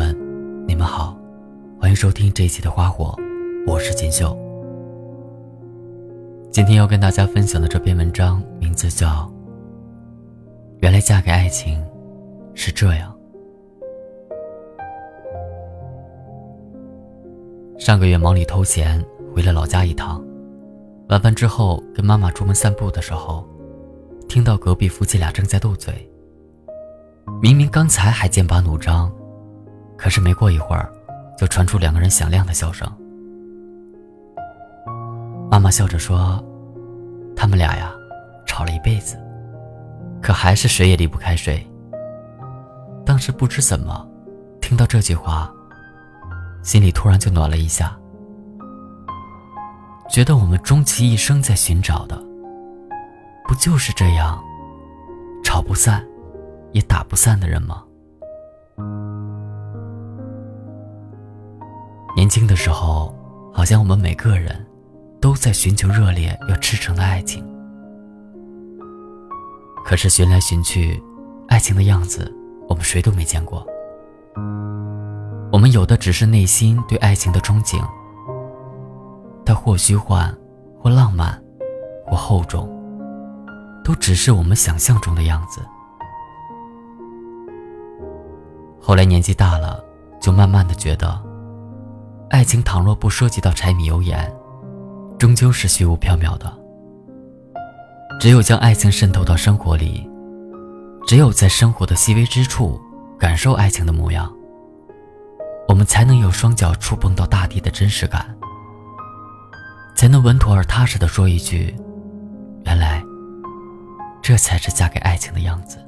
们，你们好，欢迎收听这一期的《花火》，我是锦绣。今天要跟大家分享的这篇文章名字叫《原来嫁给爱情是这样》。上个月忙里偷闲回了老家一趟，晚饭之后跟妈妈出门散步的时候，听到隔壁夫妻俩正在斗嘴。明明刚才还剑拔弩张，可是没过一会儿，就传出两个人响亮的笑声。妈妈笑着说：“他们俩呀，吵了一辈子，可还是谁也离不开谁。”当时不知怎么，听到这句话，心里突然就暖了一下，觉得我们终其一生在寻找的，不就是这样，吵不散。也打不散的人吗？年轻的时候，好像我们每个人都在寻求热烈又赤诚的爱情。可是寻来寻去，爱情的样子，我们谁都没见过。我们有的只是内心对爱情的憧憬，它或虚幻，或浪漫，或厚重，都只是我们想象中的样子。后来年纪大了，就慢慢的觉得，爱情倘若不涉及到柴米油盐，终究是虚无缥缈的。只有将爱情渗透到生活里，只有在生活的细微之处感受爱情的模样，我们才能有双脚触碰到大地的真实感，才能稳妥而踏实的说一句：“原来，这才是嫁给爱情的样子。”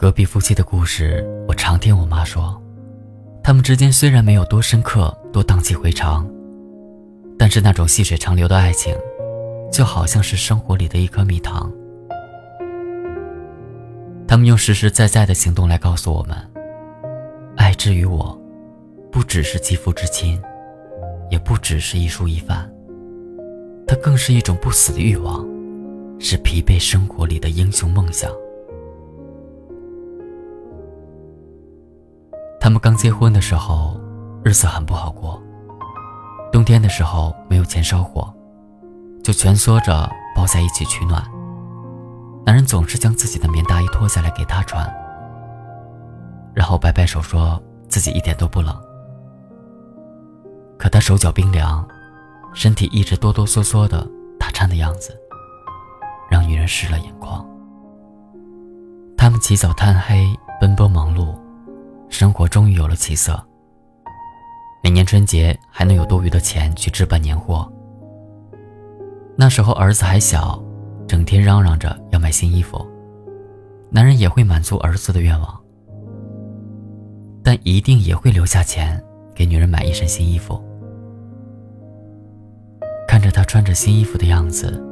隔壁夫妻的故事，我常听我妈说。他们之间虽然没有多深刻、多荡气回肠，但是那种细水长流的爱情，就好像是生活里的一颗蜜糖。他们用实实在在的行动来告诉我们：爱之于我，不只是肌肤之亲，也不只是一蔬一饭，它更是一种不死的欲望，是疲惫生活里的英雄梦想。他们刚结婚的时候，日子很不好过。冬天的时候没有钱烧火，就蜷缩着抱在一起取暖。男人总是将自己的棉大衣脱下来给她穿，然后摆摆手说自己一点都不冷。可他手脚冰凉，身体一直哆哆嗦嗦的打颤的样子，让女人湿了眼眶。他们起早贪黑，奔波忙碌。生活终于有了起色。每年春节还能有多余的钱去置办年货。那时候儿子还小，整天嚷嚷着要买新衣服，男人也会满足儿子的愿望，但一定也会留下钱给女人买一身新衣服。看着他穿着新衣服的样子，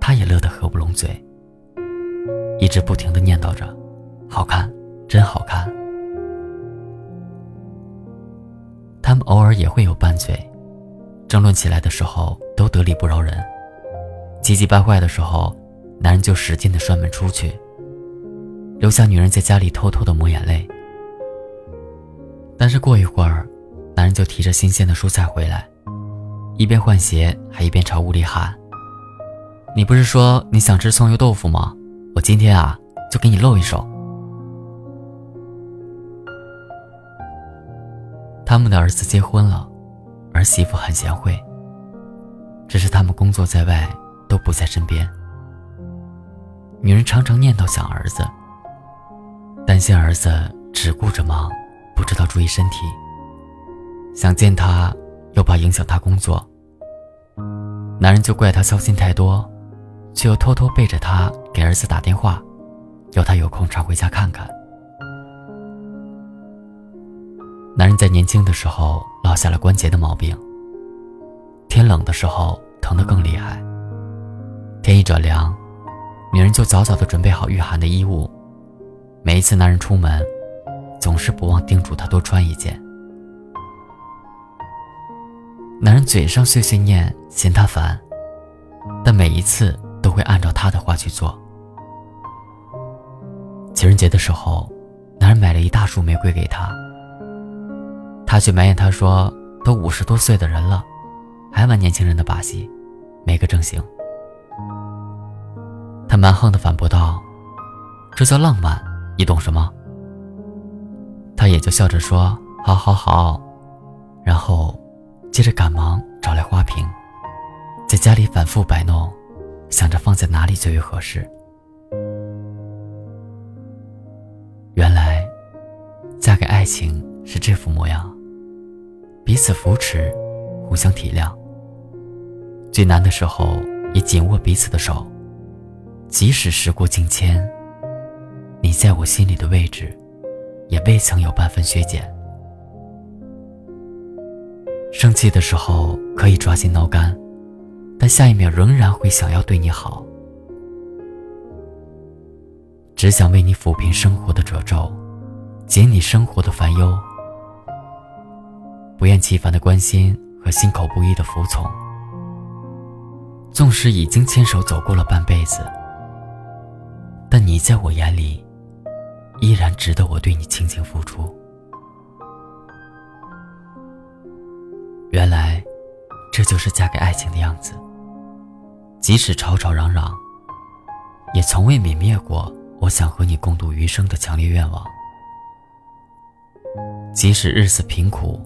他也乐得合不拢嘴，一直不停的念叨着：“好看，真好看。”他们偶尔也会有拌嘴，争论起来的时候都得理不饶人，急急败坏的时候，男人就使劲的摔门出去，留下女人在家里偷偷的抹眼泪。但是过一会儿，男人就提着新鲜的蔬菜回来，一边换鞋还一边朝屋里喊：“你不是说你想吃葱油豆腐吗？我今天啊就给你露一手。”他们的儿子结婚了，儿媳妇很贤惠。只是他们工作在外，都不在身边。女人常常念叨想儿子，担心儿子只顾着忙，不知道注意身体。想见他，又怕影响他工作。男人就怪他操心太多，却又偷偷背着他给儿子打电话，要他有空常回家看看。男人在年轻的时候落下了关节的毛病，天冷的时候疼得更厉害。天一转凉，女人就早早的准备好御寒的衣物。每一次男人出门，总是不忘叮嘱他多穿一件。男人嘴上碎碎念嫌她烦，但每一次都会按照她的话去做。情人节的时候，男人买了一大束玫瑰给她，他却埋怨他说：“都五十多岁的人了，还玩年轻人的把戏，没个正形。”他蛮横的反驳道：“这叫浪漫，你懂什么？”他也就笑着说：“好好好。”然后，接着赶忙找来花瓶，在家里反复摆弄，想着放在哪里最为合适。原来，嫁给爱情是这副模样：彼此扶持，互相体谅。最难的时候，也紧握彼此的手。即使时过境迁，你在我心里的位置，也未曾有半分削减。生气的时候可以抓心挠肝，但下一秒仍然会想要对你好，只想为你抚平生活的褶皱，解你生活的烦忧，不厌其烦的关心和心口不一的服从。纵使已经牵手走过了半辈子，但你在我眼里，依然值得我对你倾情付出。原来，这就是嫁给爱情的样子。即使吵吵嚷嚷，也从未泯灭过我想和你共度余生的强烈愿望。即使日子贫苦，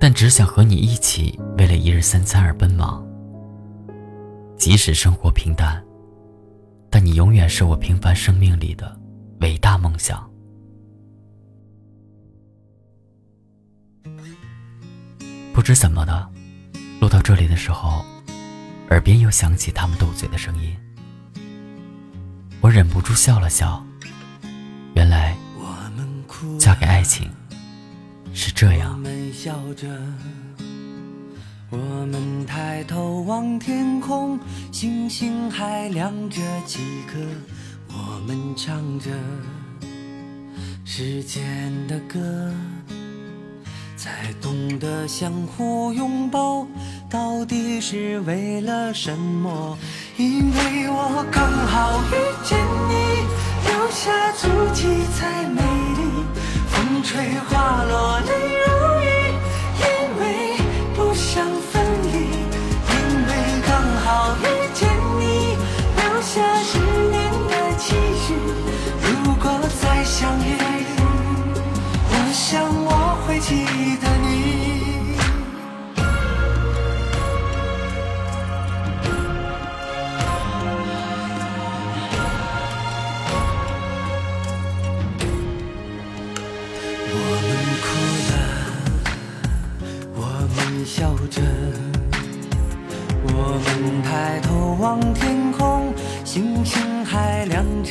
但只想和你一起为了一日三餐而奔忙。即使生活平淡，但你永远是我平凡生命里的伟大梦想。不知怎么的，录到这里的时候，耳边又响起他们斗嘴的声音。我忍不住笑了笑。原来，嫁给爱情是这样。我们抬头望天空，星星还亮着几颗。我们唱着时间的歌。才懂得相互拥抱，到底是为了什么？因为我刚好遇见你，留下足迹才美。吹花落泪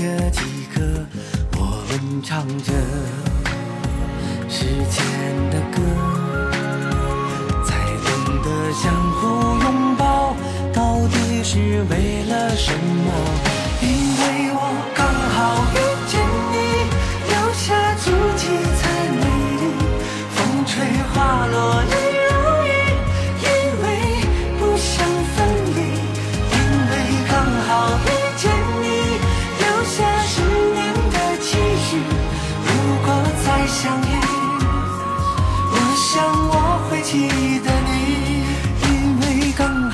的几颗。我们唱着时间的歌，才懂得相互拥抱到底是为了什么？因为我刚好